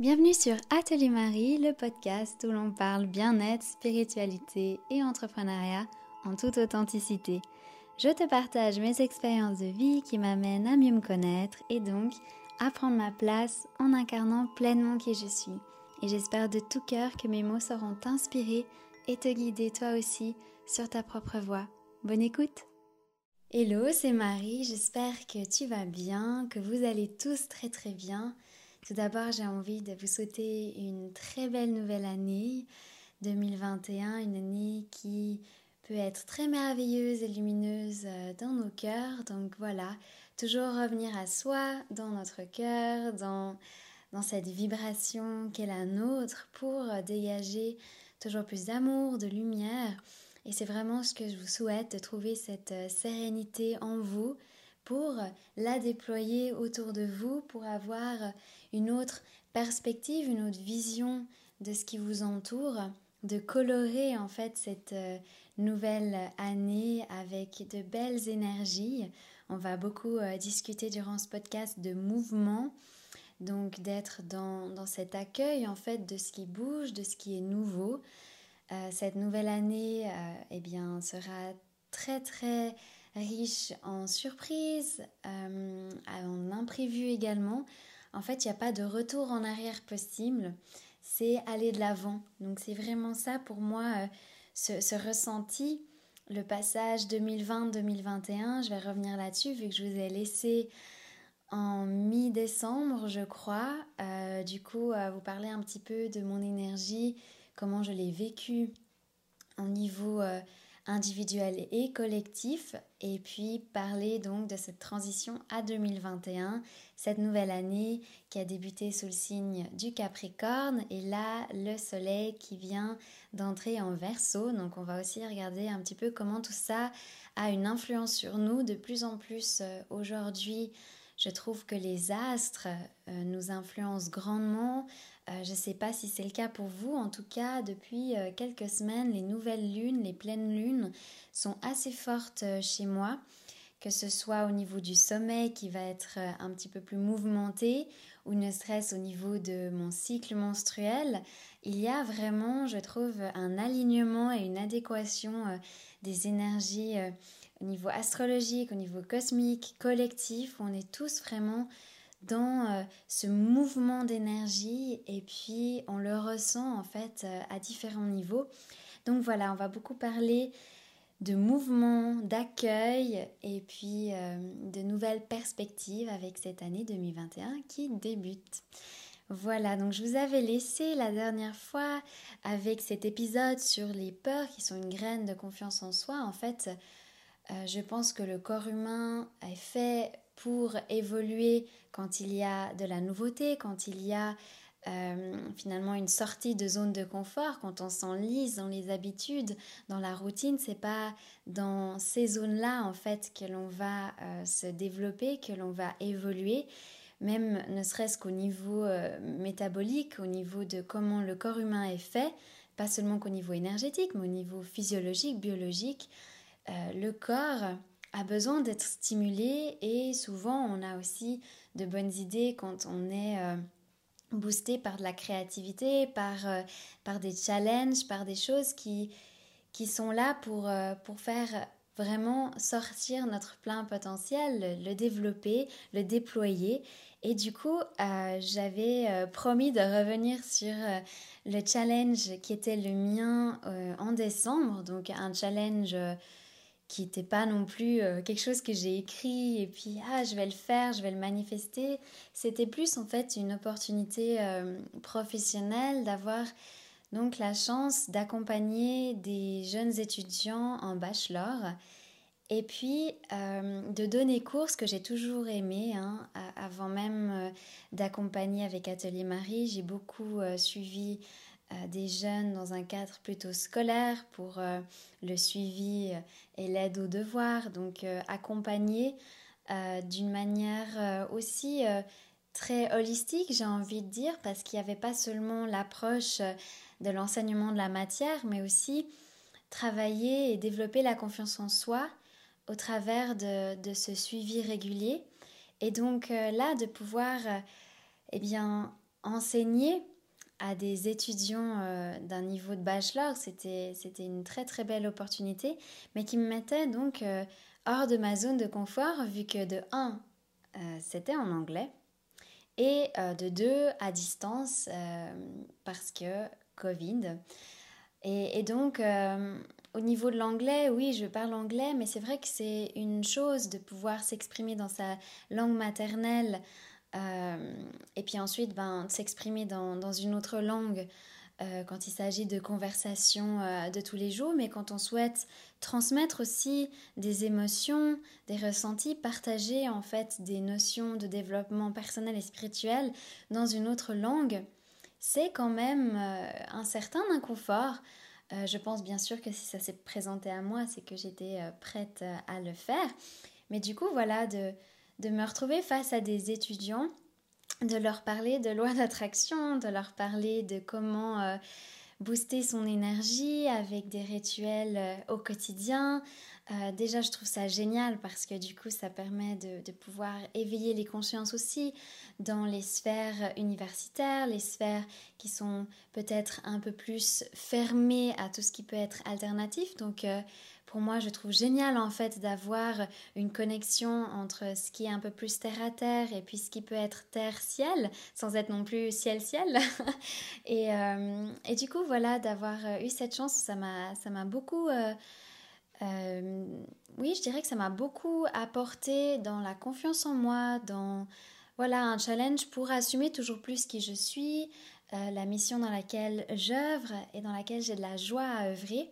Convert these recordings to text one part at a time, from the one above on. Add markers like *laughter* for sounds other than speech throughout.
Bienvenue sur Atelier Marie, le podcast où l'on parle bien-être, spiritualité et entrepreneuriat en toute authenticité. Je te partage mes expériences de vie qui m'amènent à mieux me connaître et donc à prendre ma place en incarnant pleinement qui je suis. Et j'espère de tout cœur que mes mots sauront t'inspirer et te guider toi aussi sur ta propre voie. Bonne écoute Hello, c'est Marie, j'espère que tu vas bien, que vous allez tous très très bien. Tout d'abord, j'ai envie de vous souhaiter une très belle nouvelle année 2021, une année qui peut être très merveilleuse et lumineuse euh, dans nos cœurs. Donc voilà, toujours revenir à soi, dans notre cœur, dans, dans cette vibration qu'est la nôtre pour dégager toujours plus d'amour, de lumière. Et c'est vraiment ce que je vous souhaite, de trouver cette euh, sérénité en vous pour la déployer autour de vous, pour avoir une autre perspective, une autre vision de ce qui vous entoure, de colorer en fait cette euh, nouvelle année avec de belles énergies. On va beaucoup euh, discuter durant ce podcast de mouvement, donc d'être dans, dans, cet accueil en fait de ce qui bouge, de ce qui est nouveau. Euh, cette nouvelle année eh bien, sera très très riche en surprises, en imprévus également. En fait, il n'y a pas de retour en arrière possible, c'est aller de l'avant. Donc c'est vraiment ça pour moi, euh, ce, ressenti, le passage 2020-2021, je vais revenir là-dessus vu que je vous ai laissé en mi-décembre, je crois. Euh, du coup, euh, vous parler un petit peu de mon énergie, comment je l'ai vécu au niveau individuel et collectif, et puis parler donc de cette transition à 2021, cette nouvelle année qui a débuté sous le signe du Capricorne, et là le Soleil qui vient d'entrer en Verseau, donc on va aussi regarder un petit peu comment tout ça a une influence sur nous. De plus en plus euh, aujourd'hui. Je trouve que les astres euh, nous influencent grandement euh, je ne sais pas si c'est le cas pour vous, en tout cas depuis euh, quelques semaines, les nouvelles lunes, les pleines lunes sont assez fortes euh, chez moi, que ce soit au niveau du sommeil qui va être un petit peu plus mouvementé ou ne serait-ce au niveau de mon cycle menstruel. Il y a vraiment, je trouve, un alignement et une adéquation des énergies au niveau astrologique, au niveau cosmique, collectif, où on est tous vraiment dans euh, ce mouvement d'énergie et puis on le ressent en fait euh, à différents niveaux. Donc voilà, on va beaucoup parler de mouvement, d'accueil et puis euh, de nouvelles perspectives avec cette année 2021 qui débute. Voilà, donc je vous avais laissé la dernière fois avec cet épisode sur les peurs qui sont une graine de confiance en soi. En fait, je pense que le corps humain est fait pour évoluer quand il y a de la nouveauté, quand il y a euh, finalement une sortie de zone de confort, quand on s'enlise dans les habitudes, dans la routine, c'est pas dans ces zones-là en fait que l'on va euh, se développer, que l'on va évoluer, même ne serait-ce qu'au niveau euh, métabolique, au niveau de comment le corps humain est fait, pas seulement qu'au niveau énergétique, mais au niveau physiologique, biologique, le corps a besoin d'être stimulé et souvent on a aussi de bonnes idées quand on est euh, boosté par de la créativité, par, euh, par des challenges, par des choses qui, qui sont là pour, euh, pour faire vraiment sortir notre plein potentiel, le, développer, le déployer. Et du coup, j'avais promis de revenir sur le challenge qui était le mien en décembre, donc un challenge qui n'était pas non plus euh, quelque chose que j'ai écrit et puis ah je vais le faire, je vais le manifester. C'était plus en fait une opportunité euh, professionnelle d'avoir donc la chance d'accompagner des jeunes étudiants en bachelor et puis euh, de donner cours, ce que j'ai toujours aimé. Hein, avant même d'accompagner avec Atelier Marie, j'ai beaucoup suivi des jeunes dans un cadre plutôt scolaire pour euh, le suivi euh, et l'aide aux devoirs, donc euh, accompagner d'une manière aussi très holistique, j'ai envie de dire, parce qu'il n'y avait pas seulement l'approche de l'enseignement de la matière, mais aussi travailler et développer la confiance en soi au travers de, de ce suivi régulier. Et donc là, de pouvoir eh bien, enseigner à des étudiants d'un niveau de bachelor, c'était une très très belle opportunité, mais qui me mettait donc hors de ma zone de confort, vu que de 1, c'était en anglais, et de 2, à distance, parce que Covid. Et, donc, au niveau de l'anglais, oui, je parle anglais, mais c'est vrai que c'est une chose de pouvoir s'exprimer dans sa langue maternelle euh, et puis ensuite ben, s'exprimer dans, dans, une autre langue euh, quand il s'agit de conversations euh, de tous les jours, mais quand on souhaite transmettre aussi des émotions, des ressentis, partager en fait des notions de développement personnel et spirituel dans une autre langue, c'est quand même un certain inconfort. Euh, je pense bien sûr que si ça s'est présenté à moi, c'est que j'étais euh, prête euh, à le faire. Mais du coup, voilà, de, de me retrouver face à des étudiants, de leur parler de loi d'attraction, de leur parler de comment booster son énergie avec des rituels au quotidien, euh, déjà, je trouve ça génial parce que du coup, ça permet de, pouvoir éveiller les consciences aussi dans les sphères universitaires, les sphères qui sont peut-être un peu plus fermées à tout ce qui peut être alternatif. Donc, euh, pour moi, je trouve génial en fait d'avoir une connexion entre ce qui est un peu plus terre à terre et puis ce qui peut être terre-ciel, sans être non plus ciel-ciel. *laughs* et, euh, et, du coup, voilà, d'avoir eu cette chance, ça m'a beaucoup euh, oui, je dirais que ça m'a beaucoup apporté dans la confiance en moi, dans voilà un challenge pour assumer toujours plus qui je suis, euh, la mission dans laquelle j'œuvre et dans laquelle j'ai de la joie à œuvrer.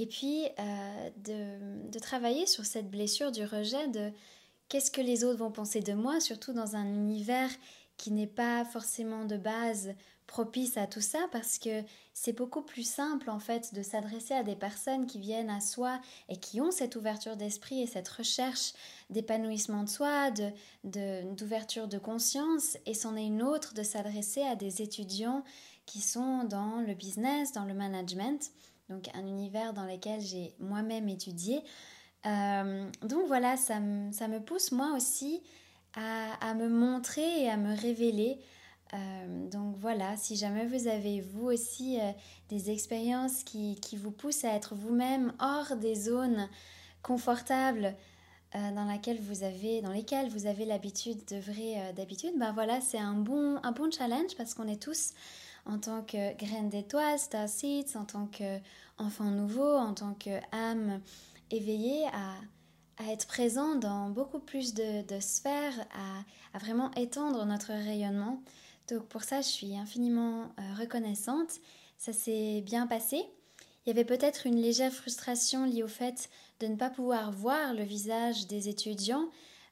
Et puis euh, de, de, travailler sur cette blessure du rejet de qu'est-ce que les autres vont penser de moi, surtout dans un univers qui n'est pas forcément de base propice à tout ça parce que c'est beaucoup plus simple en fait de s'adresser à des personnes qui viennent à soi et qui ont cette ouverture d'esprit et cette recherche d'épanouissement de soi, de, d'ouverture de, conscience. Et c'en est une autre de s'adresser à des étudiants qui sont dans le business, dans le management, donc un univers dans lequel j'ai moi-même étudié. Euh, donc voilà, ça, me pousse moi aussi à, me montrer et à me révéler euh, donc voilà, si jamais vous avez vous aussi euh, des expériences qui, vous poussent à être vous-même hors des zones confortables dans, laquelle vous avez, dans lesquelles vous avez l'habitude d'œuvrer d'habitude, ben voilà, c'est un bon challenge parce qu'on est tous en tant que graines d'étoiles, star seeds, en tant qu'enfant nouveau, en tant qu'âme éveillée à, à être présent dans beaucoup plus de, de sphères, à, à, vraiment étendre notre rayonnement. Donc pour ça, je suis infiniment euh, reconnaissante. Ça s'est bien passé. Il y avait peut-être une légère frustration liée au fait de ne pas pouvoir voir le visage des étudiants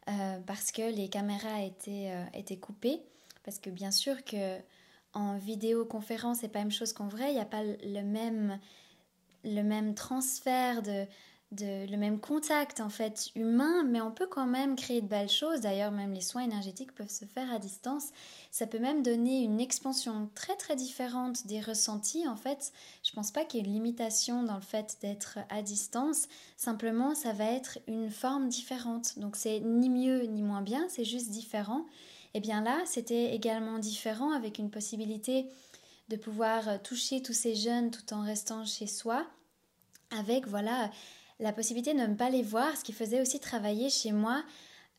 euh, parce que les caméras étaient, euh, étaient coupées. Parce que bien sûr que en vidéoconférence, c'est pas la même chose qu'en vrai. Il n'y a pas le même, le même transfert de, de, le même contact en fait humain, mais on peut quand même créer de belles choses. D'ailleurs, même les soins énergétiques peuvent se faire à distance. Ça peut même donner une expansion très très différente des ressentis. En fait, je pense pas qu'il y ait une limitation dans le fait d'être à distance. Simplement, ça va être une forme différente. Donc c'est ni mieux ni moins bien, c'est juste différent. Et bien là, c'était également différent avec une possibilité de pouvoir toucher tous ces jeunes tout en restant chez soi avec voilà la possibilité de ne pas les voir, ce qui faisait aussi travailler chez moi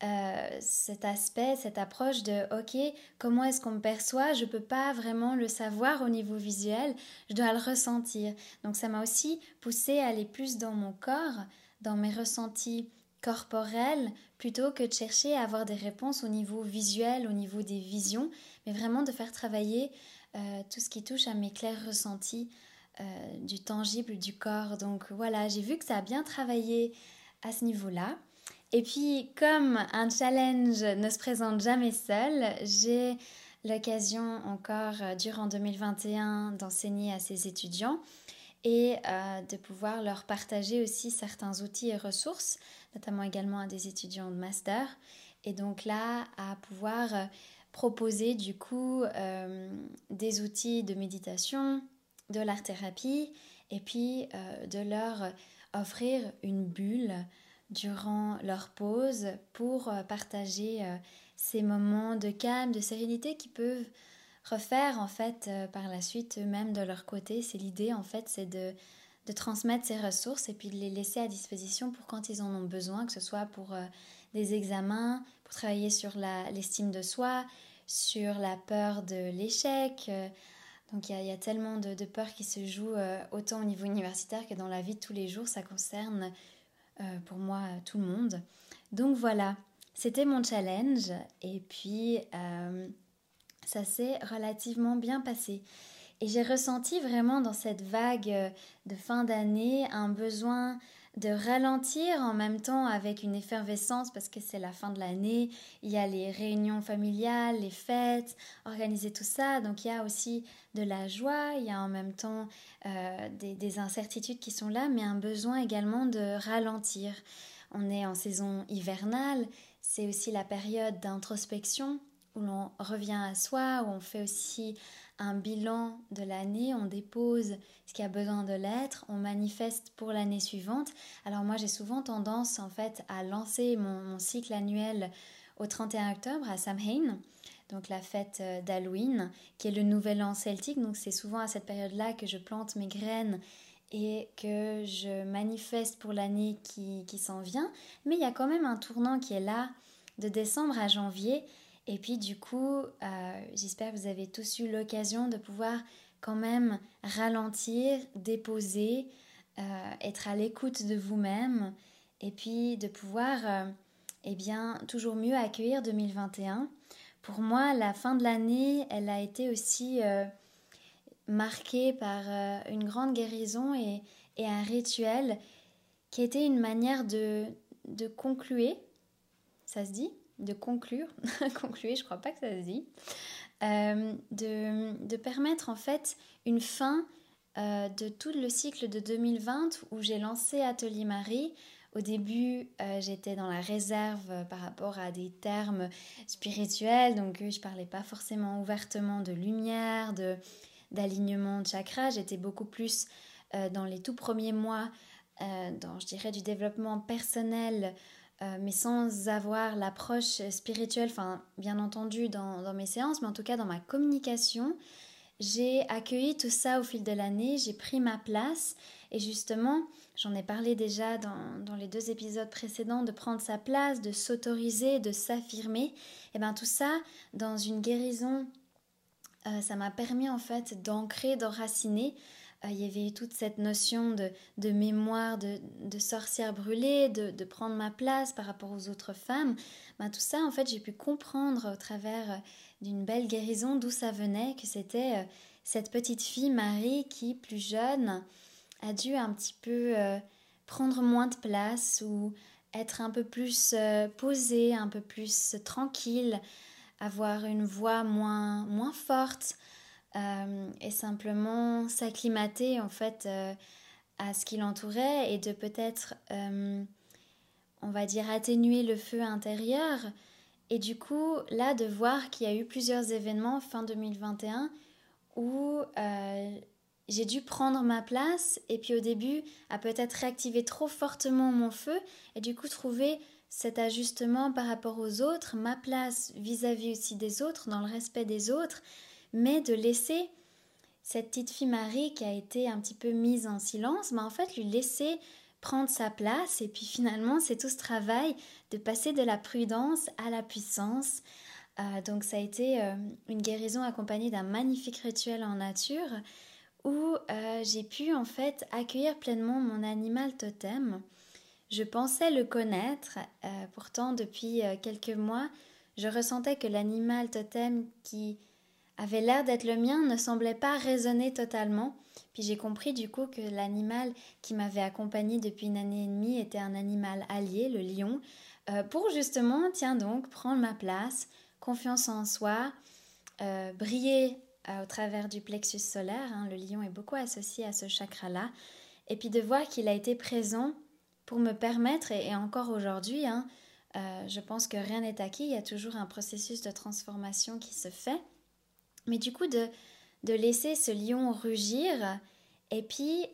euh, cet aspect, cette approche de OK, comment est-ce qu'on me perçoit? Je ne peux pas vraiment le savoir au niveau visuel, je dois le ressentir. Donc ça m'a aussi poussé à aller plus dans mon corps, dans mes ressentis corporels, plutôt que de chercher à avoir des réponses au niveau visuel, au niveau des visions, mais vraiment de faire travailler euh, tout ce qui touche à mes clairs ressentis euh, du tangible du corps. Donc voilà, j'ai vu que ça a bien travaillé à ce niveau-là. Et puis, comme un challenge ne se présente jamais seul, j'ai l'occasion encore euh, durant 2021 d'enseigner à ces étudiants et de pouvoir leur partager aussi certains outils et ressources, notamment également à des étudiants de master. Et donc là, à pouvoir proposer du coup des outils de méditation, de l'art thérapie et puis euh, de leur offrir une bulle durant leur pause pour euh, partager euh, ces moments de calme, de sérénité qui peuvent refaire en fait euh, par la suite eux-mêmes de leur côté. C'est l'idée en fait, c'est de, de, transmettre ces ressources et puis de les laisser à disposition pour quand ils en ont besoin, que ce soit pour euh, des examens, pour travailler sur l'estime de soi, sur la peur de l'échec. Euh. donc il y, a tellement de, de peurs qui se jouent autant au niveau universitaire que dans la vie de tous les jours. Ça concerne pour moi tout le monde. Donc voilà, c'était mon challenge. Et puis ça s'est relativement bien passé. Et j'ai ressenti vraiment dans cette vague euh, de fin d'année un besoin de ralentir en même temps avec une effervescence parce que c'est la fin de l'année, il y a les réunions familiales, les fêtes, organiser tout ça, donc il y a aussi de la joie, il y a en même temps euh, des, des, incertitudes qui sont là, mais un besoin également de ralentir. On est en saison hivernale, c'est aussi la période d'introspection, où l'on revient à soi, où on fait aussi un bilan de l'année, on dépose ce qui a besoin de l'être, on manifeste pour l'année suivante. Alors moi j'ai souvent tendance en fait à lancer mon, cycle annuel au 31 octobre à Samhain, donc la fête euh, d'Halloween, qui est le nouvel an celtique. Donc c'est souvent à cette période-là que je plante mes graines et que je manifeste pour l'année qui, qui s'en vient. Mais il y a quand même un tournant qui est là de décembre à janvier et puis du coup, euh, j'espère que vous avez tous eu l'occasion de pouvoir quand même ralentir, déposer, euh, être à l'écoute de vous-même et puis de pouvoir euh, eh bien, toujours mieux accueillir 2021. Pour moi, la fin de l'année, elle a été aussi marquée par une grande guérison et, un rituel qui était une manière de, de conclure, ça se dit? De conclure, *laughs* conclure, je crois pas que ça se dit, euh, de, de, permettre en fait une fin euh, de tout le cycle de 2020 où j'ai lancé Atelier Marie. Au début, euh, j'étais dans la réserve par rapport à des termes spirituels, donc je parlais pas forcément ouvertement de lumière, de d'alignement de chakras. J'étais beaucoup plus dans les tout premiers mois, dans je dirais du développement personnel, euh, mais sans avoir l'approche spirituelle, enfin bien entendu dans, mes séances, mais en tout cas dans ma communication, j'ai accueilli tout ça au fil de l'année, j'ai pris ma place. Et justement, j'en ai parlé déjà dans, les deux épisodes précédents, de prendre sa place, de s'autoriser, de s'affirmer, et bien tout ça dans une guérison, euh, ça m'a permis en fait d'ancrer, d'enraciner il y avait toute cette notion de, mémoire, de, sorcière brûlée, de, prendre ma place par rapport aux autres femmes. Ben, tout ça, en fait, j'ai pu comprendre au travers euh, d'une belle guérison d'où ça venait, que c'était euh, cette petite fille, Marie, qui, plus jeune, a dû un petit peu prendre moins de place ou être un peu plus posée, un peu plus tranquille, avoir une voix moins, moins forte. Euh, et simplement s'acclimater en fait euh, à ce qui l'entourait et de peut-être, euh, on va dire, atténuer le feu intérieur. Et du coup, là, de voir qu'il y a eu plusieurs événements fin 2021 où j'ai dû prendre ma place et puis au début, à peut-être réactiver trop fortement mon feu et du coup trouver cet ajustement par rapport aux autres, ma place vis à -vis aussi des autres, dans le respect des autres, mais de laisser cette petite fille Marie qui a été un petit peu mise en silence, mais en fait lui laisser prendre sa place et puis finalement c'est tout ce travail de passer de la prudence à la puissance. Euh, donc ça a été euh, une guérison accompagnée d'un magnifique rituel en nature où euh, j'ai pu en fait accueillir pleinement mon animal totem. Je pensais le connaître, pourtant depuis quelques mois, je ressentais que l'animal totem qui avait l'air d'être le mien ne semblait pas résonner totalement. Puis j'ai compris du coup que l'animal qui m'avait accompagné depuis une année et demie était un animal allié, le lion, euh, pour justement, tiens donc, prendre ma place, confiance en soi, euh, briller euh, au travers du plexus solaire. Hein. le lion est beaucoup associé à ce chakra-là. Et puis de voir qu'il a été présent pour me permettre, et, encore aujourd'hui, hein, je pense que rien n'est acquis, il y a toujours un processus de transformation qui se fait. Mais du coup, de, de laisser ce lion rugir et puis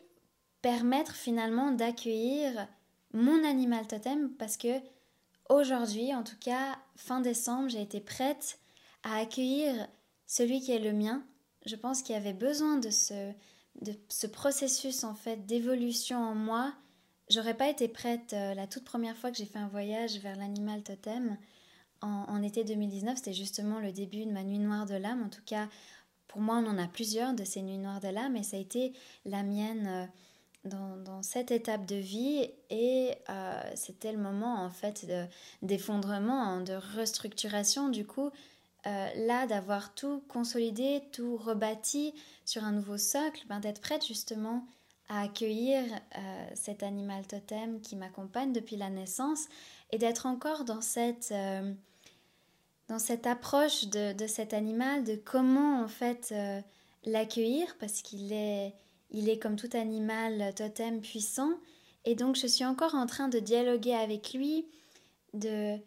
permettre finalement d'accueillir mon animal totem parce que aujourd'hui, en tout cas fin décembre, j'ai été prête à accueillir celui qui est le mien. Je pense qu'il y avait besoin de ce, de ce processus en fait d'évolution en moi. J'aurais pas été prête euh, la toute première fois que j'ai fait un voyage vers l'animal totem en, été 2019. C'était justement le début de ma nuit noire de l'âme. En tout cas, pour moi, on en a plusieurs de ces nuits noires de l'âme et ça a été la mienne euh, dans, cette étape de vie et euh, c'était le moment en fait d'effondrement, hein, de, restructuration du coup. Euh, là, d'avoir tout consolidé, tout rebâti sur un nouveau socle, ben, d'être prête justement à accueillir cet animal totem qui m'accompagne depuis la naissance et d'être encore dans cette dans cette approche de, cet animal, de comment en fait euh, l'accueillir, parce qu'il est, il est comme tout animal totem puissant. Et donc je suis encore en train de dialoguer avec lui, de,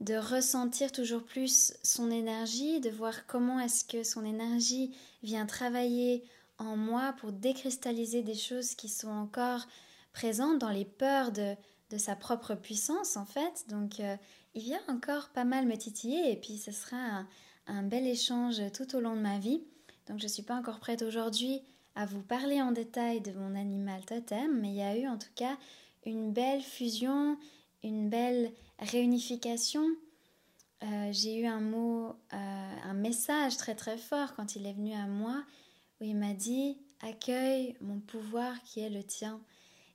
de ressentir toujours plus son énergie, de voir comment est-ce que son énergie vient travailler en moi pour décristalliser des choses qui sont encore présentes dans les peurs de, de sa propre puissance en fait. Donc euh, il vient encore pas mal me titiller et puis ce sera un, bel échange tout au long de ma vie. Donc je ne suis pas encore prête aujourd'hui à vous parler en détail de mon animal totem, mais il y a eu en tout cas une belle fusion, une belle réunification. Euh, j'ai eu un mot, euh, un message très très fort quand il est venu à moi où il m'a dit accueille mon pouvoir qui est le tien.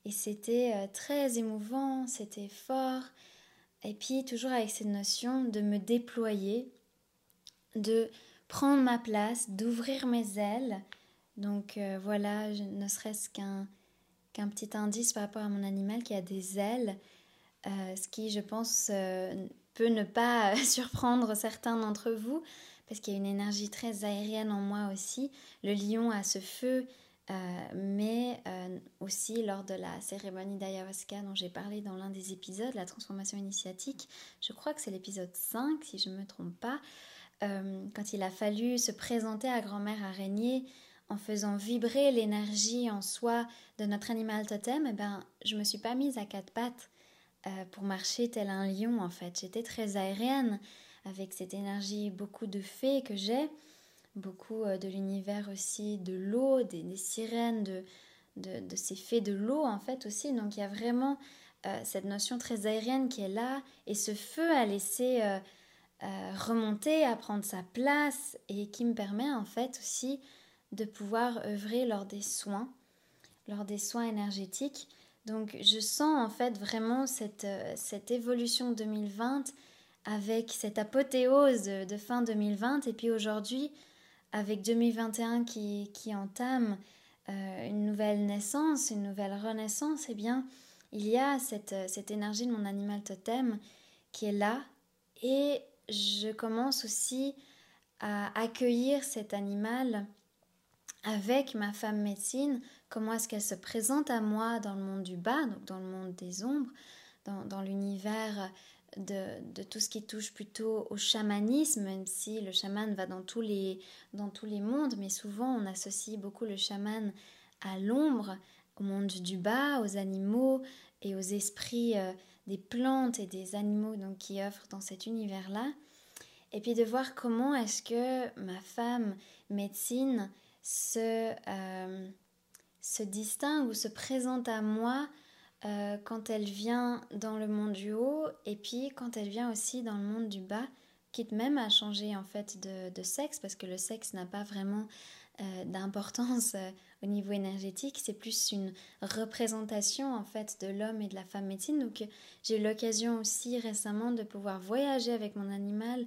Et c'était euh, très émouvant, c'était fort, et puis toujours avec cette notion de me déployer, de prendre ma place, d'ouvrir mes ailes. Donc euh, voilà, ne serait-ce qu'un petit indice par rapport à mon animal qui a des ailes, euh, ce qui je pense peut ne pas *laughs* surprendre certains d'entre vous, parce qu'il y a une énergie très aérienne en moi aussi. Le lion a ce feu euh, mais euh, aussi lors de la cérémonie d'ayahuasca dont j'ai parlé dans l'un des épisodes, la transformation initiatique, je crois que c'est l'épisode 5 si je ne me trompe pas, euh, quand il a fallu se présenter à grand-mère araignée en faisant vibrer l'énergie en soi de notre animal totem, eh ben, je me suis pas mise à quatre pattes pour marcher tel un lion en fait. J'étais très aérienne avec cette énergie beaucoup de fées que j'ai beaucoup euh, de l'univers aussi de l'eau, des, sirènes, de, de, ces fées de l'eau en fait aussi. Donc il y a vraiment euh, cette notion très aérienne qui est là et ce feu à laisser euh, remonter, à prendre sa place et qui me permet en fait aussi de pouvoir œuvrer lors des soins, lors des soins énergétiques. Donc je sens en fait vraiment cette, cette évolution 2020 avec cette apothéose de, de fin 2020 et puis aujourd'hui avec 2021 qui, qui entame euh, une nouvelle naissance, une nouvelle renaissance, eh bien, il y a cette, cette énergie de mon animal totem qui est là. Et je commence aussi à accueillir cet animal avec ma femme médecine, comment est-ce qu'elle se présente à moi dans le monde du bas, donc dans le monde des ombres, dans l'univers de, tout ce qui touche plutôt au chamanisme, même si le chaman va dans tous les, dans tous les mondes, mais souvent on associe beaucoup le chaman à l'ombre, au monde du bas, aux animaux et aux esprits euh, des plantes et des animaux donc, qui offrent dans cet univers-là. Et puis de voir comment est-ce que ma femme médecine se, euh, se distingue ou se présente à moi euh, quand elle vient dans le monde du haut et puis quand elle vient aussi dans le monde du bas, quitte même à changer en fait de, sexe parce que le sexe n'a pas vraiment euh, d'importance euh, au niveau énergétique, c'est plus une représentation en fait de l'homme et de la femme médecine. Donc j'ai eu l'occasion aussi récemment de pouvoir voyager avec mon animal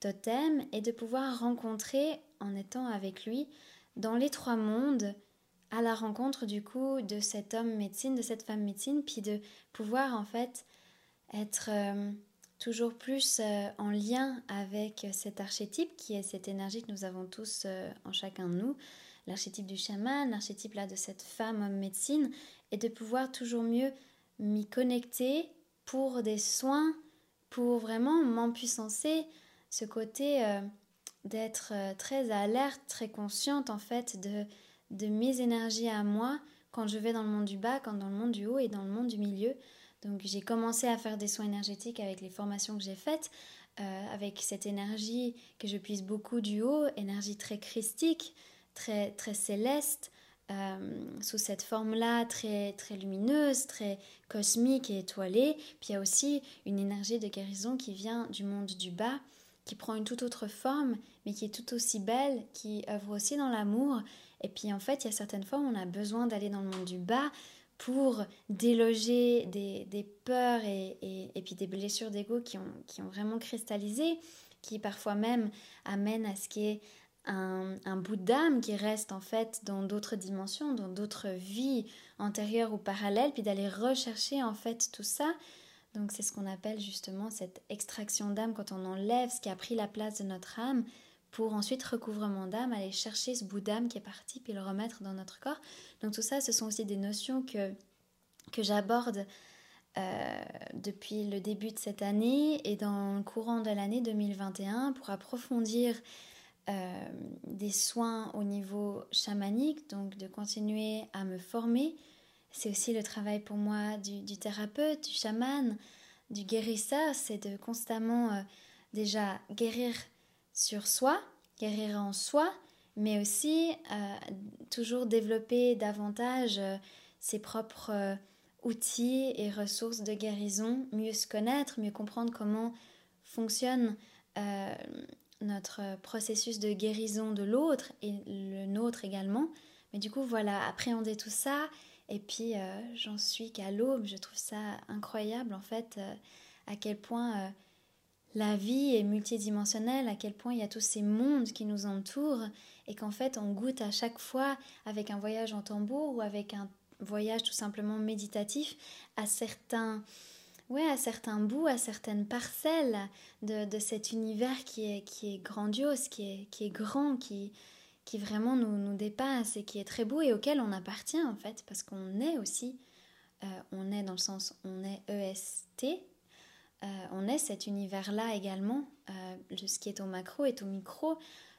totem et de pouvoir rencontrer en étant avec lui dans les trois mondes à la rencontre du coup de cet homme médecine, de cette femme médecine, puis de pouvoir en fait être euh, toujours plus euh, en lien avec cet archétype qui est cette énergie que nous avons tous euh, en chacun de nous, l'archétype du chaman, l'archétype là de cette femme homme médecine, et de pouvoir toujours mieux m'y connecter pour des soins, pour vraiment m'empuissancer, ce côté d'être très alerte, très consciente en fait de de mes énergies à moi quand je vais dans le monde du bas, quand dans le monde du haut et dans le monde du milieu. Donc j'ai commencé à faire des soins énergétiques avec les formations que j'ai faites. avec cette énergie que je puise beaucoup du haut, énergie très christique, très, très céleste, sous cette forme-là très, très lumineuse, très cosmique et étoilée. Puis il y a aussi une énergie de guérison qui vient du monde du bas, qui prend une toute autre forme, mais qui est tout aussi belle, qui œuvre aussi dans l'amour. Et puis en fait, il y a certaines fois où on a besoin d'aller dans le monde du bas pour déloger des, des peurs et, et, puis des blessures d'ego qui ont, qui ont vraiment cristallisé, qui parfois même amènent à ce qui est un, un, bout d'âme qui reste en fait dans d'autres dimensions, dans d'autres vies antérieures ou parallèles, puis d'aller rechercher en fait tout ça. Donc c'est ce qu'on appelle justement cette extraction d'âme quand on enlève ce qui a pris la place de notre âme pour ensuite recouvrement d'âme, aller chercher ce bout d'âme qui est parti puis le remettre dans notre corps. Donc tout ça, ce sont aussi des notions que, que j'aborde euh, depuis le début de cette année et dans le courant de l'année 2021 pour approfondir euh, des soins au niveau chamanique, donc de continuer à me former c'est aussi le travail pour moi du, thérapeute, du chaman, du guérisseur, c'est de constamment euh, déjà guérir sur soi, guérir en soi, mais aussi euh, toujours développer davantage euh, ses propres outils et ressources de guérison, mieux se connaître, mieux comprendre comment fonctionne notre processus de guérison de l'autre et le nôtre également. Mais du coup, voilà, appréhender tout ça et puis, euh, j'en suis qu'à l'aube. Je trouve ça incroyable, en fait, euh, à quel point euh, la vie est multidimensionnelle, à quel point il y a tous ces mondes qui nous entourent, et qu'en fait, on goûte à chaque fois, avec un voyage en tambour ou avec un voyage tout simplement méditatif, à certains, ouais, à certains bouts, à certaines parcelles de, de cet univers qui est, qui est grandiose, qui est, qui est grand, qui qui vraiment nous, nous dépasse et qui est très beau et auquel on appartient en fait, parce qu'on est aussi, euh, on est dans le sens, on est EST, euh, on est cet univers-là également, euh, ce qui est au macro est au micro.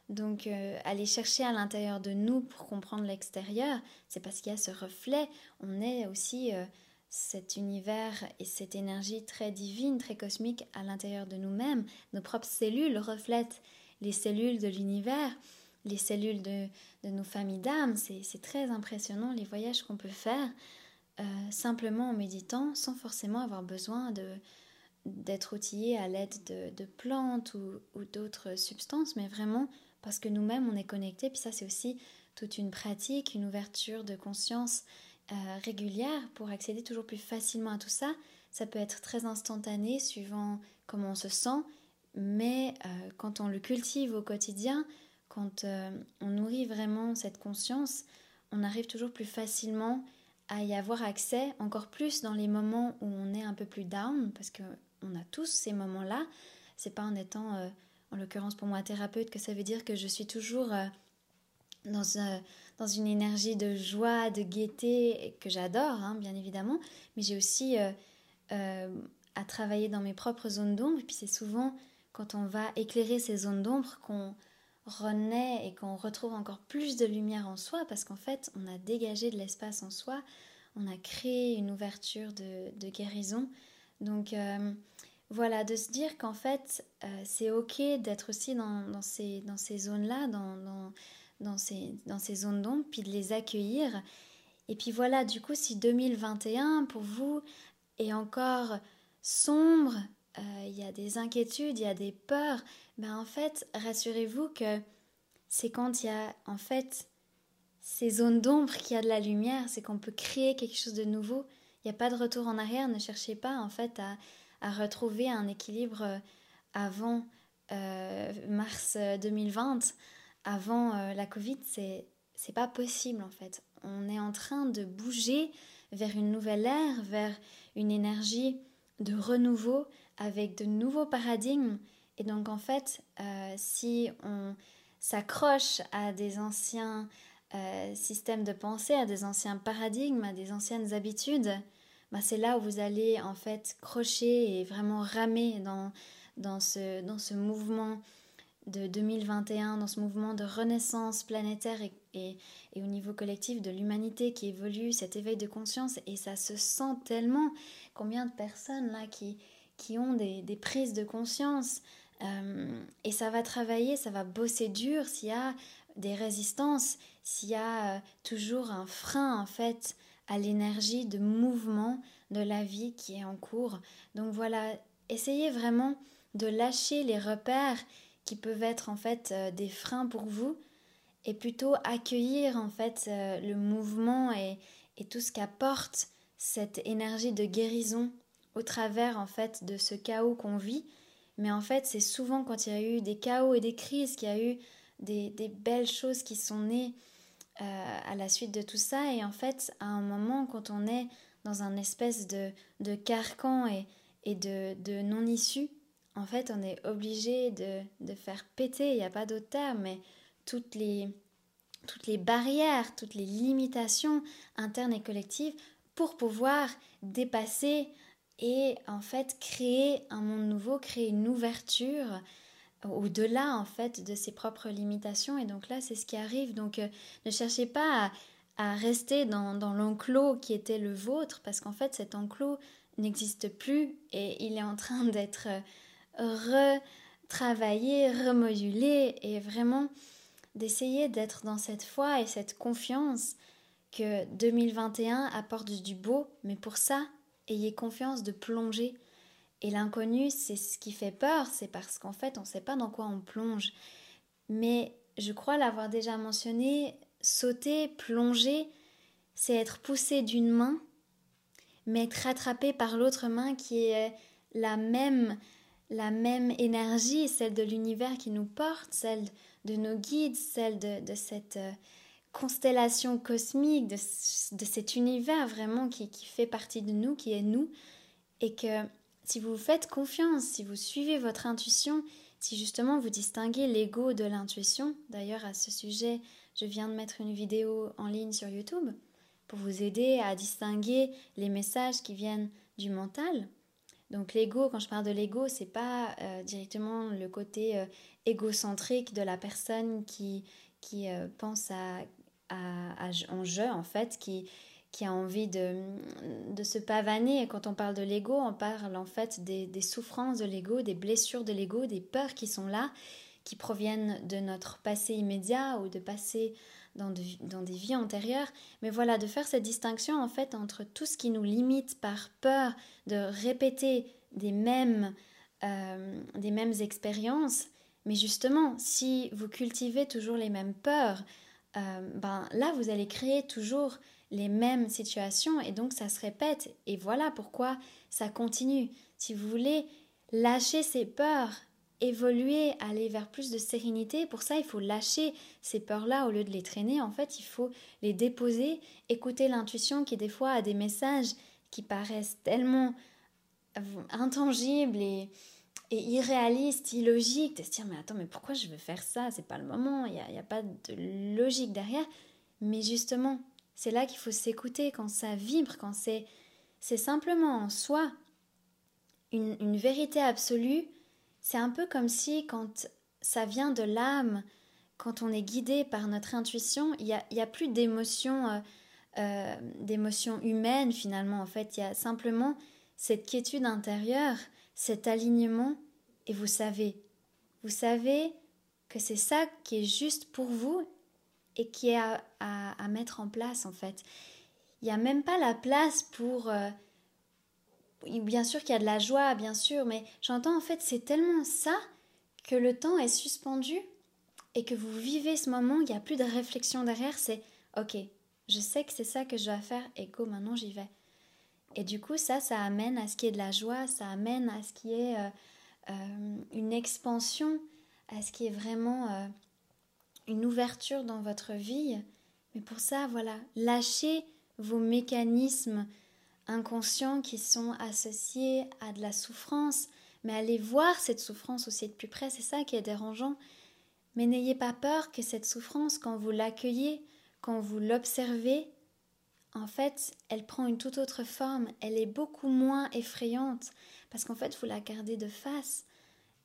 Donc aller chercher à l'intérieur de nous pour comprendre l'extérieur, c'est parce qu'il y a ce reflet, on est aussi cet univers et cette énergie très divine, très cosmique à l'intérieur de nous-mêmes. Nos propres cellules reflètent les cellules de l'univers les cellules de, nos familles d'âmes. C'est très impressionnant les voyages qu'on peut faire euh, simplement en méditant sans forcément avoir besoin d'être outillé à l'aide de, plantes ou, d'autres substances, mais vraiment parce que nous-mêmes on est connectés. Puis ça c'est aussi toute une pratique, une ouverture de conscience euh, régulière pour accéder toujours plus facilement à tout ça. Ça peut être très instantané suivant comment on se sent, mais euh, quand on le cultive au quotidien, quand euh, on nourrit vraiment cette conscience, on arrive toujours plus facilement à y avoir accès, encore plus dans les moments où on est un peu plus down, parce qu'on a tous ces moments-là. C'est pas en étant, euh, en l'occurrence pour moi, thérapeute, que ça veut dire que je suis toujours euh, dans, dans, une énergie de joie, de gaieté, que j'adore, hein, bien évidemment, mais j'ai aussi à travailler dans mes propres zones d'ombre, et puis c'est souvent quand on va éclairer ces zones d'ombre qu'on renaît et qu'on retrouve encore plus de lumière en soi parce qu'en fait on a dégagé de l'espace en soi, on a créé une ouverture de, guérison. Donc euh, voilà, de se dire qu'en fait euh, c'est ok d'être aussi dans, ces, dans ces zones-là, dans, dans, dans, ces, dans ces zones d'ombre, puis de les accueillir. Et puis voilà, du coup si 2021 pour vous est encore sombre, euh, il y a des inquiétudes, il y a des peurs, ben en fait, rassurez-vous que c'est quand il y a en fait ces zones d'ombre qu'il y a de la lumière, c'est qu'on peut créer quelque chose de nouveau. Il n'y a pas de retour en arrière, ne cherchez pas en fait à, à retrouver un équilibre euh, avant euh, mars 2020, avant la Covid, c'est c'est pas possible en fait. On est en train de bouger vers une nouvelle ère, vers une énergie de renouveau avec de nouveaux paradigmes. Et donc en fait, euh, si on s'accroche à des anciens euh, systèmes de pensée, à des anciens paradigmes, à des anciennes habitudes, bah c'est là où vous allez en fait crocher et vraiment ramer dans, dans, ce, dans ce mouvement de 2021, dans ce mouvement de renaissance planétaire et, et au niveau collectif de l'humanité qui évolue, cet éveil de conscience, et ça se sent tellement, combien de personnes là qui, qui ont des, prises de conscience Euh, et ça va travailler, ça va bosser dur s'il y a des résistances, s'il y a euh, toujours un frein en fait à l'énergie de mouvement de la vie qui est en cours. Donc voilà, essayez vraiment de lâcher les repères qui peuvent être en fait euh, des freins pour vous et plutôt accueillir en fait le mouvement et tout ce qu'apporte cette énergie de guérison au travers en fait de ce chaos qu'on vit. Mais en fait, c'est souvent quand il y a eu des chaos et des crises qu'il y a eu des, belles choses qui sont nées euh, à la suite de tout ça. Et en fait, à un moment, quand on est dans un espèce de, de carcan et, et de, de non-issue, en fait, on est obligé de, de faire péter, il n'y a pas d'autre terme, mais toutes les, toutes les barrières, toutes les limitations internes et collectives pour pouvoir dépasser et en fait créer un monde nouveau, créer une ouverture au-delà en fait de ses propres limitations et donc là c'est ce qui arrive donc euh, ne cherchez pas à, rester dans, dans l'enclos qui était le vôtre parce qu'en fait cet enclos n'existe plus et il est en train *laughs* d'être euh, retravaillé, remodulé et vraiment d'essayer d'être dans cette foi et cette confiance que 2021 apporte du beau, mais pour ça, ayez confiance de plonger. Et l'inconnu, c'est ce qui fait peur, c'est parce qu'en fait, on ne sait pas dans quoi on plonge. Mais je crois l'avoir déjà mentionné, sauter, plonger, c'est être poussé d'une main, mais être rattrapé par l'autre main qui est la même, la même énergie, celle de l'univers qui nous porte, celle de nos guides, celle de, cette euh, constellation cosmique, de, cet univers vraiment qui, fait partie de nous, qui est nous, et que si vous faites confiance, si vous suivez votre intuition, si justement vous distinguez l'ego de l'intuition, d'ailleurs à ce sujet, je viens de mettre une vidéo en ligne sur YouTube pour vous aider à distinguer les messages qui viennent du mental. Donc l'ego, quand je parle de l'ego, c'est pas euh, directement le côté euh, égocentrique de la personne qui, qui euh, pense à, à, en jeu, en fait, qui, qui a envie de, de se pavaner. Et quand on parle de l'ego, on parle en fait des, des souffrances de l'ego, des blessures de l'ego, des peurs qui sont là, qui proviennent de notre passé immédiat ou de passé dans, dans des vies antérieures. Mais voilà, de faire cette distinction en fait entre tout ce qui nous limite par peur de répéter des mêmes, euh, des mêmes expériences mais justement, si vous cultivez toujours les mêmes peurs, euh, ben là, vous allez créer toujours les mêmes situations et donc ça se répète. Et voilà pourquoi ça continue. Si vous voulez lâcher ces peurs, évoluer, aller vers plus de sérénité, pour ça, il faut lâcher ces peurs-là au lieu de les traîner. En fait, il faut les déposer, écouter l'intuition qui des fois a des messages qui paraissent tellement intangibles et et irréaliste, illogique, de se dire mais attends mais pourquoi je veux faire ça? C'est pas le moment, il n'y a, pas de logique derrière. Mais justement, c'est là qu'il faut s'écouter quand ça vibre, quand c'est c'est simplement en soi une, vérité absolue. C'est un peu comme si quand ça vient de l'âme, quand on est guidé par notre intuition, il n'y a, plus d'émotions euh, euh, finalement. En fait, il y a simplement cette quiétude intérieure cet alignement et vous savez, vous savez que c'est ça qui est juste pour vous et qui est à, mettre en place en fait. Il n'y a même pas la place pour... Euh, bien sûr qu'il y a de la joie, bien sûr, mais j'entends en fait c'est tellement ça que le temps est suspendu et que vous vivez ce moment, il n'y a plus de réflexion derrière, c'est ok, je sais que c'est ça que je dois faire et go, maintenant j'y vais. Et du coup, ça, ça amène à ce qui est de la joie, ça amène à ce qui est euh, euh, une expansion, à ce qui est vraiment une ouverture dans votre vie. Mais pour ça, voilà, lâchez vos mécanismes inconscients qui sont associés à de la souffrance, mais allez voir cette souffrance aussi de plus près, c'est ça qui est dérangeant. Mais n'ayez pas peur que cette souffrance, quand vous l'accueillez, quand vous l'observez, en fait, elle prend une toute autre forme, elle est beaucoup moins effrayante, parce qu'en fait, vous la gardez de face.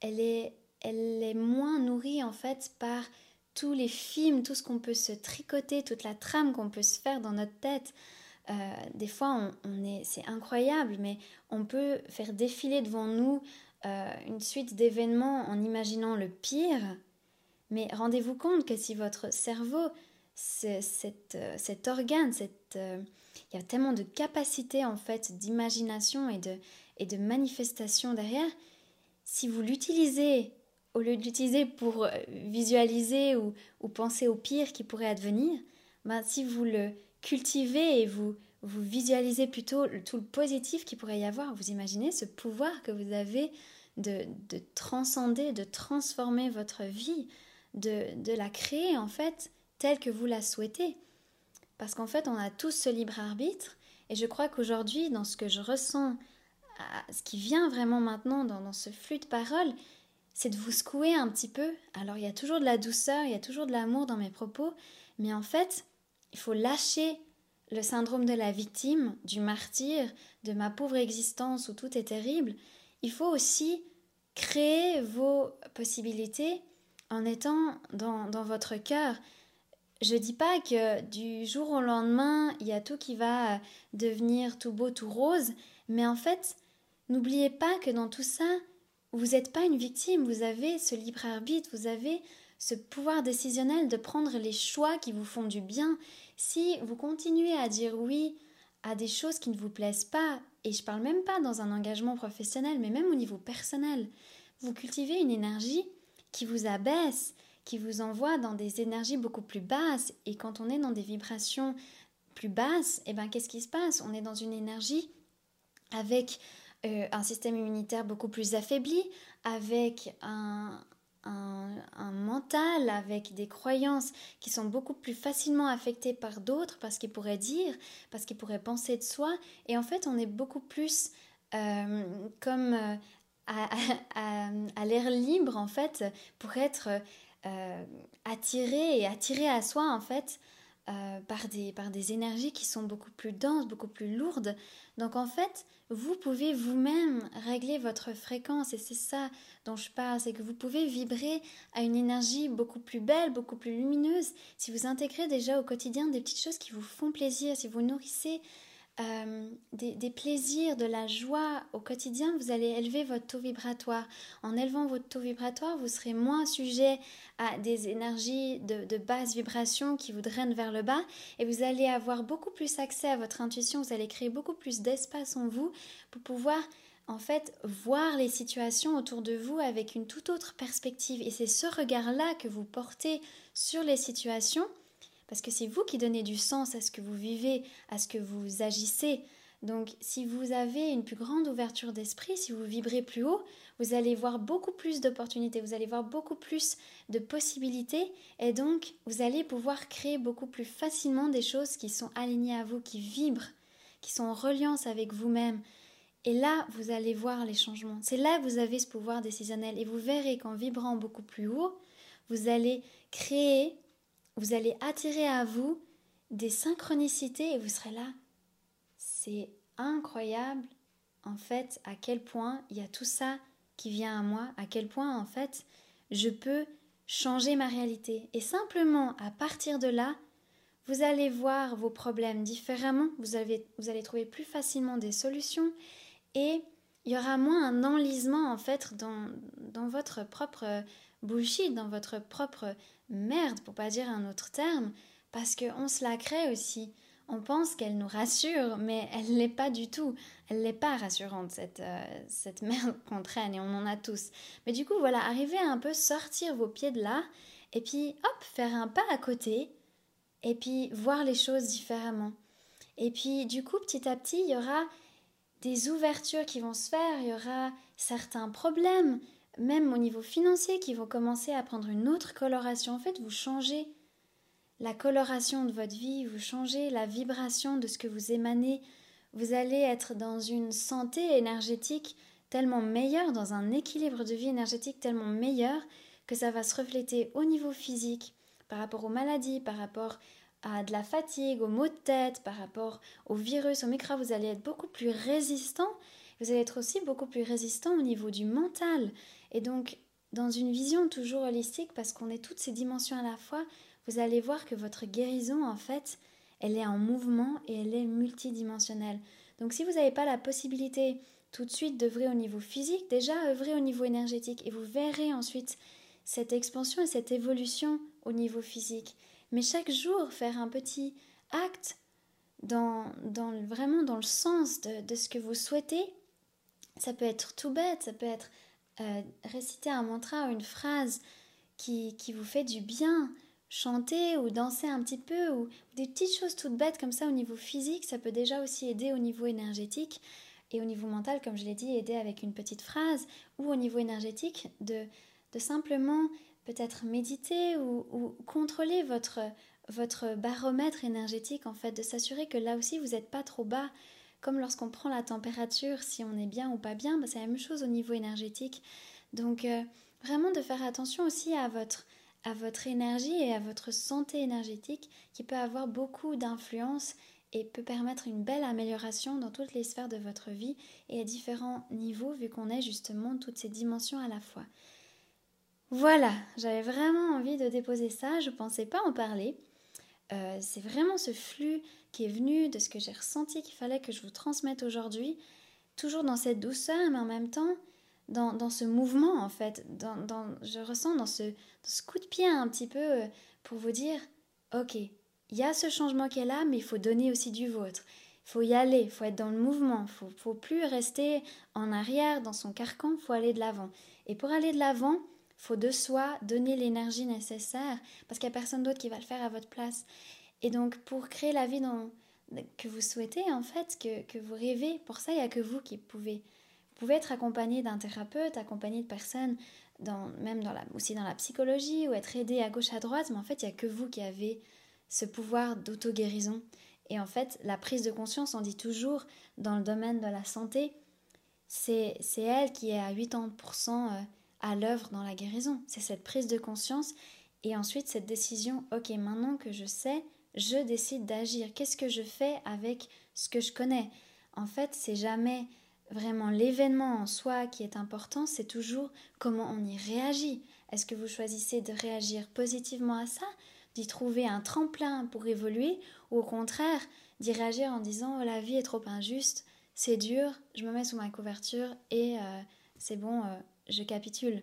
Elle est, elle est moins nourrie, en fait, par tous les films, tout ce qu'on peut se tricoter, toute la trame qu'on peut se faire dans notre tête. Euh, des fois, on, est, c'est incroyable, mais on peut faire défiler devant nous euh, une suite d'événements en imaginant le pire, mais rendez-vous compte que si votre cerveau, cet, euh, cet organe, il y a tellement de capacité en fait d'imagination et de manifestation derrière, si vous l'utilisez au lieu de l'utiliser pour visualiser ou, penser au pire qui pourrait advenir, ben, si vous le cultivez et vous, vous visualisez plutôt tout le positif qui pourrait y avoir, vous imaginez ce pouvoir que vous avez de, de transcender, de transformer votre vie, de, de, la créer en fait telle que vous la souhaitez. Parce qu'en fait, on a tous ce libre arbitre et je crois qu'aujourd'hui, dans ce que je ressens, ce qui vient vraiment maintenant dans, dans ce flux de paroles, c'est de vous secouer un petit peu. Alors il y a toujours de la douceur, il y a toujours de l'amour dans mes propos, mais en fait, il faut lâcher le syndrome de la victime, du martyr, de ma pauvre existence où tout est terrible, il faut aussi créer vos possibilités en étant dans, dans votre cœur. Je dis pas que du jour au lendemain, il y a tout qui va devenir tout beau, tout rose, mais en fait, n'oubliez pas que dans tout ça, vous n'êtes pas une victime, vous avez ce libre arbitre, vous avez ce pouvoir décisionnel de prendre les choix qui vous font du bien. Si vous continuez à dire oui à des choses qui ne vous plaisent pas, et je parle même pas dans un engagement professionnel, mais même au niveau personnel, vous cultivez une énergie qui vous abaisse, qui vous envoie dans des énergies beaucoup plus basses. Et quand on est dans des vibrations plus basses, eh ben qu'est-ce qui se passe? On est dans une énergie avec euh, un système immunitaire beaucoup plus affaibli, avec un, un, mental, avec des croyances qui sont beaucoup plus facilement affectées par d'autres, parce qu'ils pourraient dire, parce qu'ils pourraient penser de soi. Et en fait, on est beaucoup plus euh, comme euh, à, l'air libre, en fait, pour être attiré et attiré à soi, en fait, par, des, par des énergies qui sont beaucoup plus denses, beaucoup plus lourdes. Donc en fait, vous pouvez vous-même régler votre fréquence et c'est ça dont je parle, c'est que vous pouvez vibrer à une énergie beaucoup plus belle, beaucoup plus lumineuse si vous intégrez déjà au quotidien des petites choses qui vous font plaisir, si vous nourrissez euh, des, plaisirs, de la joie au quotidien, vous allez élever votre taux vibratoire. En élevant votre taux vibratoire, vous serez moins sujet à des énergies de, de basse vibration qui vous drainent vers le bas et vous allez avoir beaucoup plus accès à votre intuition, vous allez créer beaucoup plus d'espace en vous pour pouvoir en fait voir les situations autour de vous avec une toute autre perspective. Et c'est ce regard-là que vous portez sur les situations parce que c'est vous qui donnez du sens à ce que vous vivez, à ce que vous agissez. Donc si vous avez une plus grande ouverture d'esprit, si vous vibrez plus haut, vous allez voir beaucoup plus d'opportunités, vous allez voir beaucoup plus de possibilités et donc vous allez pouvoir créer beaucoup plus facilement des choses qui sont alignées à vous, qui vibrent, qui sont en reliance avec vous-même. Et là, vous allez voir les changements. C'est là que vous avez ce pouvoir décisionnel et vous verrez qu'en vibrant beaucoup plus haut, vous allez créer vous allez attirer à vous des synchronicités et vous serez là. C'est incroyable en fait à quel point il y a tout ça qui vient à moi, à quel point en fait je peux changer ma réalité. Et simplement à partir de là, vous allez voir vos problèmes différemment, vous, vous allez trouver plus facilement des solutions et il y aura moins un enlisement en fait dans votre propre bullshit, dans votre propre merde, pour pas dire un autre terme, parce qu'on se la crée aussi. On pense qu'elle nous rassure, mais elle l'est pas du tout. Elle n'est pas rassurante, cette, euh, cette merde *laughs* qu'on traîne, et on en a tous. Mais du coup, voilà, arrivez à un peu sortir vos pieds de là, et puis hop, faire un pas à côté, et puis voir les choses différemment. Et puis, du coup, petit à petit, il y aura des ouvertures qui vont se faire, il y aura certains problèmes, même au niveau financier, qui vont commencer à prendre une autre coloration. En fait, vous changez la coloration de votre vie, vous changez la vibration de ce que vous émanez. Vous allez être dans une santé énergétique tellement meilleure, dans un équilibre de vie énergétique tellement meilleur, que ça va se refléter au niveau physique, par rapport aux maladies, par rapport à de la fatigue, aux maux de tête, par rapport aux virus, aux microbes, vous allez être beaucoup plus résistant. Vous allez être aussi beaucoup plus résistant au niveau du mental. Et donc, dans une vision toujours holistique, parce qu'on est toutes ces dimensions à la fois, vous allez voir que votre guérison, en fait, elle est en mouvement et elle est multidimensionnelle. Donc si vous n'avez pas la possibilité tout de suite d'œuvrer au niveau physique, déjà œuvrer au niveau énergétique et vous verrez ensuite cette expansion et cette évolution au niveau physique. Mais chaque jour, faire un petit acte dans, vraiment dans le sens de, ce que vous souhaitez, ça peut être tout bête, ça peut être euh, réciter un mantra ou une phrase qui, qui vous fait du bien, chanter ou danser un petit peu ou des petites choses toutes bêtes comme ça au niveau physique, ça peut déjà aussi aider au niveau énergétique et au niveau mental, comme je l'ai dit, aider avec une petite phrase ou au niveau énergétique de, de simplement peut-être méditer ou, ou, contrôler votre, votre baromètre énergétique en fait, de s'assurer que là aussi vous n'êtes pas trop bas. Comme lorsqu'on prend la température, si on est bien ou pas bien, bah, c'est la même chose au niveau énergétique. Donc euh, vraiment de faire attention aussi à votre, à votre énergie et à votre santé énergétique qui peut avoir beaucoup d'influence et peut permettre une belle amélioration dans toutes les sphères de votre vie et à différents niveaux vu qu'on est justement toutes ces dimensions à la fois. Voilà, j'avais vraiment envie de déposer ça, je pensais pas en parler. Euh, c'est vraiment ce flux qui est venu de ce que j'ai ressenti qu'il fallait que je vous transmette aujourd'hui, toujours dans cette douceur, mais en même temps dans, dans ce mouvement en fait. Dans, dans, je ressens dans ce, coup de pied un petit peu euh, pour vous dire, ok, il y a ce changement qui est là, mais il faut donner aussi du vôtre. Il faut y aller, il faut être dans le mouvement, il faut, faut plus rester en arrière dans son carcan, il faut aller de l'avant. Et pour aller de l'avant, faut de soi donner l'énergie nécessaire parce qu'il n'y a personne d'autre qui va le faire à votre place. Et donc, pour créer la vie que vous souhaitez, en fait, que, vous rêvez, pour ça, il n'y a que vous qui pouvez. Vous pouvez être accompagné d'un thérapeute, accompagné de personnes, dans, même dans la, aussi dans la psychologie, ou être aidé à gauche, à droite, mais en fait, il n'y a que vous qui avez ce pouvoir d'auto-guérison. Et en fait, la prise de conscience, on dit toujours, dans le domaine de la santé, c'est elle qui est à 80% à l'œuvre dans la guérison. C'est cette prise de conscience et ensuite cette décision, ok, maintenant que je sais, je décide d'agir. Qu'est-ce que je fais avec ce que je connais? En fait, c'est jamais vraiment l'événement en soi qui est important, c'est toujours comment on y réagit. Est-ce que vous choisissez de réagir positivement à ça, d'y trouver un tremplin pour évoluer, ou au contraire d'y réagir en disant oh, la vie est trop injuste, c'est dur, je me mets sous ma couverture et euh, c'est bon, euh, je capitule.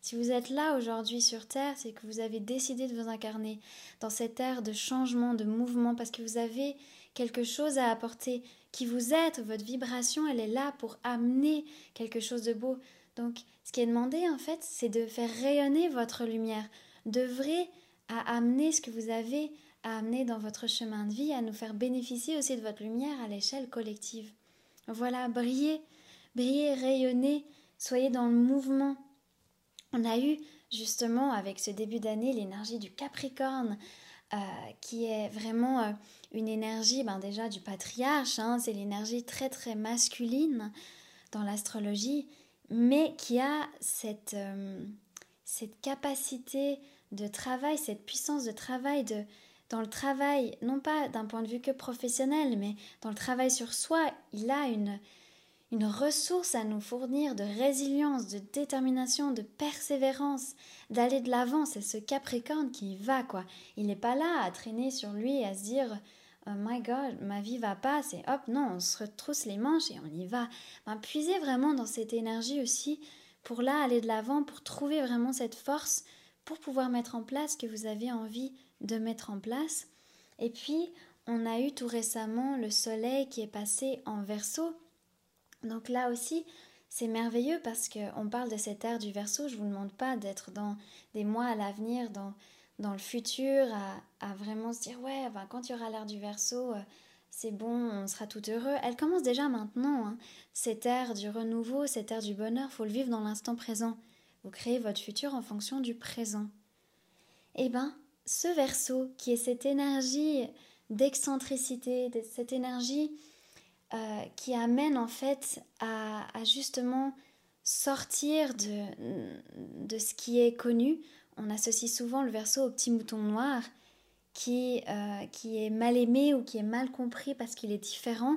Si vous êtes là aujourd'hui sur Terre, c'est que vous avez décidé de vous incarner dans cette ère de changement, de mouvement, parce que vous avez quelque chose à apporter, qui vous êtes, votre vibration, elle est là pour amener quelque chose de beau. Donc, ce qui est demandé, en fait, c'est de faire rayonner votre lumière, d'œuvrer à amener ce que vous avez à amener dans votre chemin de vie, à nous faire bénéficier aussi de votre lumière à l'échelle collective. Voilà, briller, briller, rayonner, soyez dans le mouvement. On a eu justement avec ce début d'année l'énergie du Capricorne, euh, qui est vraiment euh, une énergie ben déjà du patriarche, hein, c'est l'énergie très très masculine dans l'astrologie, mais qui a cette, euh, cette capacité de travail, cette puissance de travail, de, dans le travail, non pas d'un point de vue que professionnel, mais dans le travail sur soi, il a une, une ressource à nous fournir de résilience, de détermination, de persévérance, d'aller de l'avant. C'est ce Capricorne qui va, quoi. Il n'est pas là à traîner sur lui et à se dire Oh my god, ma vie va pas. C'est hop, non, on se retrousse les manches et on y va. Ben, puisez vraiment dans cette énergie aussi pour là aller de l'avant, pour trouver vraiment cette force pour pouvoir mettre en place ce que vous avez envie de mettre en place. Et puis, on a eu tout récemment le soleil qui est passé en verso donc là aussi, c'est merveilleux parce qu'on parle de cette ère du verso. Je ne vous demande pas d'être dans des mois à l'avenir, dans, dans le futur, à, vraiment se dire ouais, ben, quand il y aura l'ère du verso, euh, c'est bon, on sera tout heureux. Elle commence déjà maintenant. Hein. Cette ère du renouveau, cette ère du bonheur, faut le vivre dans l'instant présent. Vous créez votre futur en fonction du présent. Eh ben, ce verso qui est cette énergie d'excentricité, cette énergie euh, qui amène en fait à, justement sortir de, de, ce qui est connu. On associe souvent le verso au petit mouton noir qui, euh, qui est mal aimé ou qui est mal compris parce qu'il est différent.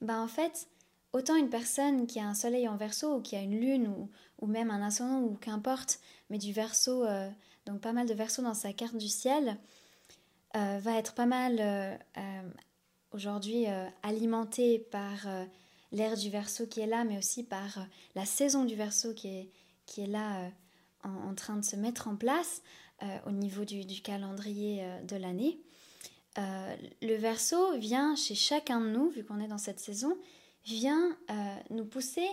Ben en fait, autant une personne qui a un soleil en verso ou qui a une lune ou, ou même un ascendant ou qu'importe, mais du verso, euh, donc pas mal de verso dans sa carte du ciel, va être pas mal aujourd'hui euh, alimenté par euh, l'ère du verso qui est là, mais aussi par euh, la saison du verso qui est, qui est là en, train de se mettre en place au niveau du, calendrier de l'année. le verso vient chez chacun de nous, vu qu'on est dans cette saison, vient nous pousser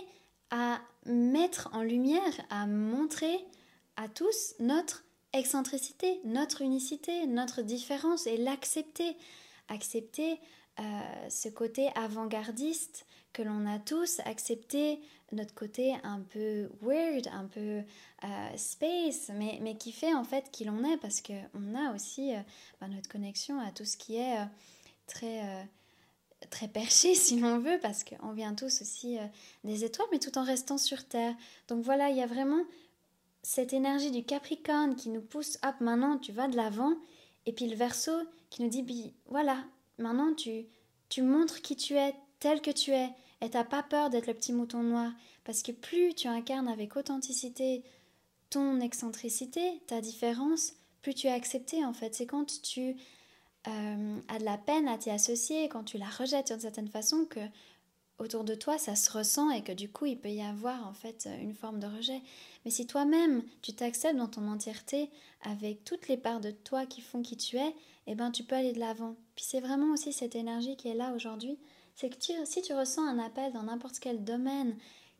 à mettre en lumière, à montrer à tous notre excentricité, notre unicité, notre différence et l'accepter. Accepter euh, ce côté avant-gardiste que l'on a tous, accepter notre côté un peu weird, un peu euh, space, mais, mais qui fait en fait qui l'on est parce qu'on a aussi euh, bah, notre connexion à tout ce qui est très très perché *laughs* si l'on veut, parce qu'on vient tous aussi des étoiles, mais tout en restant sur Terre. Donc voilà, il y a vraiment cette énergie du Capricorne qui nous pousse, hop, maintenant tu vas de l'avant, et puis le Verseau qui nous dit, voilà, maintenant tu, montres qui tu es, tel que tu es, et t'as pas peur d'être le petit mouton noir, parce que plus tu incarnes avec authenticité ton excentricité, ta différence, plus tu es accepté en fait. C'est quand tu euh, as de la peine à t'y associer, quand tu la rejettes d'une certaine façon que autour de toi, ça se ressent et que du coup, il peut y avoir en fait une forme de rejet. Mais si toi-même, tu t'acceptes dans ton entièreté avec toutes les parts de toi qui font qui tu es, eh ben tu peux aller de l'avant. Puis c'est vraiment aussi cette énergie qui est là aujourd'hui, c'est que si tu ressens un appel dans n'importe quel domaine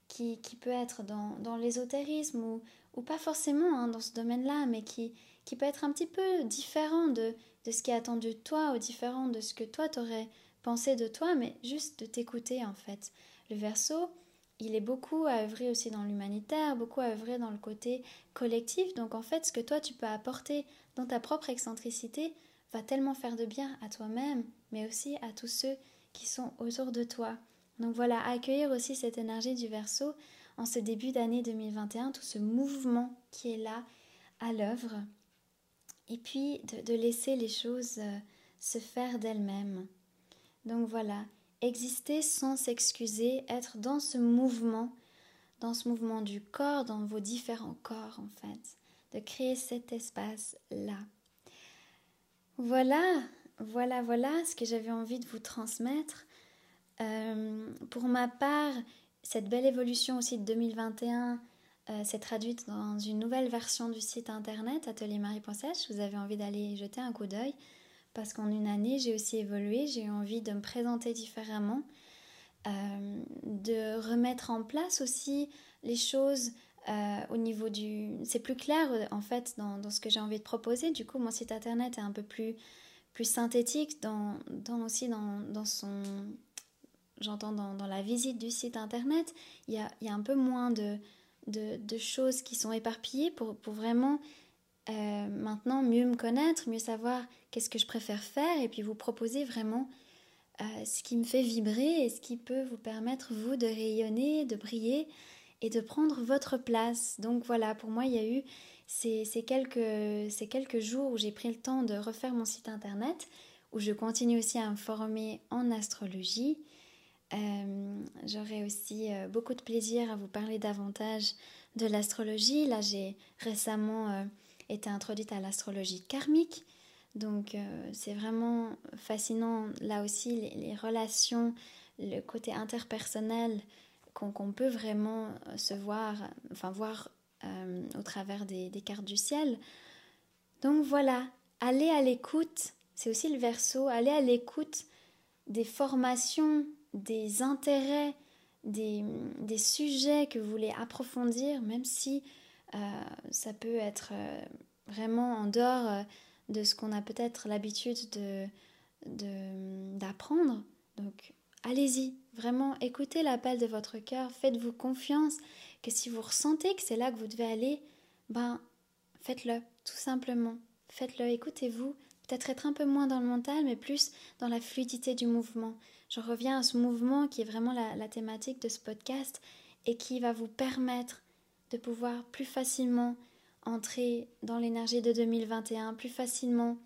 qui, qui peut être dans, dans l'ésotérisme ou, ou pas forcément hein, dans ce domaine-là, mais qui, qui peut être un petit peu différent de, de ce qui est attendu de toi ou différent de ce que toi t'aurais penser de toi, mais juste de t'écouter en fait. Le verso, il est beaucoup à œuvrer aussi dans l'humanitaire, beaucoup à œuvrer dans le côté collectif. Donc en fait, ce que toi tu peux apporter dans ta propre excentricité va tellement faire de bien à toi-même, mais aussi à tous ceux qui sont autour de toi. Donc voilà, accueillir aussi cette énergie du verso en ce début d'année 2021, tout ce mouvement qui est là à l'œuvre. Et puis de, laisser les choses euh, se faire d'elles-mêmes. Donc voilà, exister sans s'excuser, être dans ce mouvement, dans ce mouvement du corps, dans vos différents corps en fait, de créer cet espace-là. Voilà, voilà, voilà ce que j'avais envie de vous transmettre. Euh, pour ma part, cette belle évolution aussi de 2021 euh, s'est traduite dans une nouvelle version du site internet ateliermarie.ch. Vous avez envie d'aller jeter un coup d'œil parce qu'en une année, j'ai aussi évolué, j'ai eu envie de me présenter différemment, euh, de remettre en place aussi les choses euh, au niveau du... C'est plus clair euh, en fait dans, ce que j'ai envie de proposer. Du coup, mon site internet est un peu plus, plus synthétique dans, dans aussi dans, dans son... J'entends dans, dans, la visite du site internet, il y a, y a un peu moins de, de, choses qui sont éparpillées pour, pour vraiment euh, maintenant mieux me connaître, mieux savoir qu'est-ce que je préfère faire et puis vous proposer vraiment ce qui me fait vibrer et ce qui peut vous permettre, vous, de rayonner, de briller et de prendre votre place. Donc voilà, pour moi, il y a eu ces, quelques, ces quelques jours où j'ai pris le temps de refaire mon site internet, où je continue aussi à me former en astrologie. Euh, j'aurai aussi beaucoup de plaisir à vous parler davantage de l'astrologie. Là, j'ai récemment était introduite à l'astrologie karmique. Donc euh, c'est vraiment fascinant là aussi les, relations, le côté interpersonnel qu'on peut vraiment euh, se voir, enfin voir euh, au travers des, cartes du ciel. Donc voilà, allez à l'écoute, c'est aussi le verso, allez à l'écoute des formations, des intérêts, des, des, sujets que vous voulez approfondir, même si euh, ça peut être vraiment en dehors de ce qu'on a peut-être l'habitude de, d'apprendre. Donc allez-y, vraiment écoutez l'appel de votre cœur, faites-vous confiance que si vous ressentez que c'est là que vous devez aller, ben faites-le, tout simplement. Faites-le, écoutez-vous, peut-être être un peu moins dans le mental, mais plus dans la fluidité du mouvement. Je reviens à ce mouvement qui est vraiment la thématique de ce podcast et qui va vous permettre de pouvoir plus facilement entrer dans l'énergie de 2021, plus facilement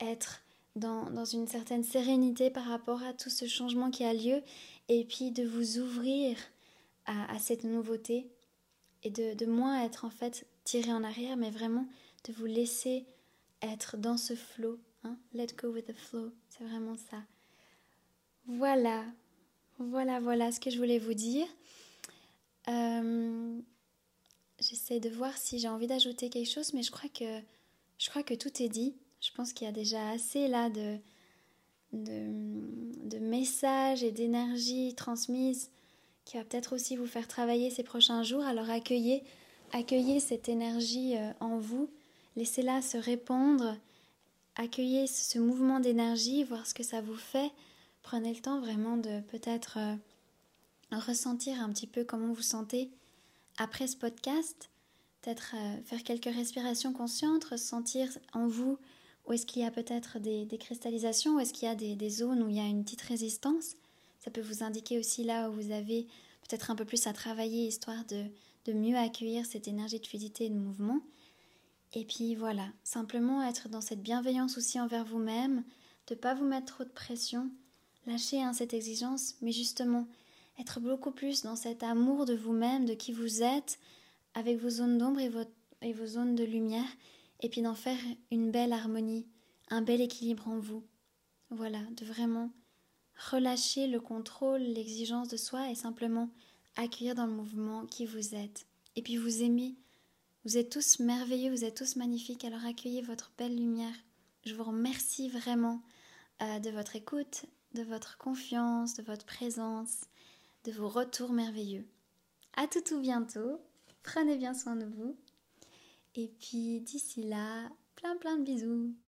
être dans, dans, une certaine sérénité par rapport à tout ce changement qui a lieu, et puis de vous ouvrir à, cette nouveauté, et de, de, moins être en fait tiré en arrière, mais vraiment de vous laisser être dans ce flow. Hein? Let go with the flow, c'est vraiment ça. Voilà, Voilà, voilà ce que je voulais vous dire. Euh, j'essaie de voir si j'ai envie d'ajouter quelque chose, mais je crois que je crois que tout est dit. Je pense qu'il y a déjà assez là de, de, messages et d'énergie transmise qui va peut-être aussi vous faire travailler ces prochains jours. Alors accueillez, accueillez cette énergie euh, en vous, laissez-la se répandre, accueillez ce mouvement d'énergie, voir ce que ça vous fait. Prenez le temps vraiment de peut-être euh, ressentir un petit peu comment vous sentez après ce podcast. Peut-être euh, faire quelques respirations conscientes, ressentir en vous où est-ce qu'il y a peut-être des, cristallisations, où est-ce qu'il y a des, zones où il y a une petite résistance? Ça peut vous indiquer aussi là où vous avez peut-être un peu plus à travailler, histoire de, de mieux accueillir cette énergie de fluidité et de mouvement. Et puis voilà, simplement être dans cette bienveillance aussi envers vous-même, de ne pas vous mettre trop de pression, lâcher hein, cette exigence, mais justement être beaucoup plus dans cet amour de vous-même, de qui vous êtes, avec vos zones d'ombre et, et vos zones de lumière, et puis d'en faire une belle harmonie, un bel équilibre en vous. Voilà, de vraiment relâcher le contrôle, l'exigence de soi et simplement accueillir dans le mouvement qui vous êtes. Et puis vous aimez. Vous êtes tous merveilleux, vous êtes tous magnifiques, alors accueillez votre belle lumière. Je vous remercie vraiment euh, de votre écoute, de votre confiance, de votre présence, de vos retours merveilleux. À tout tout bientôt. Prenez bien soin de vous. Et puis d'ici là, plein plein de bisous.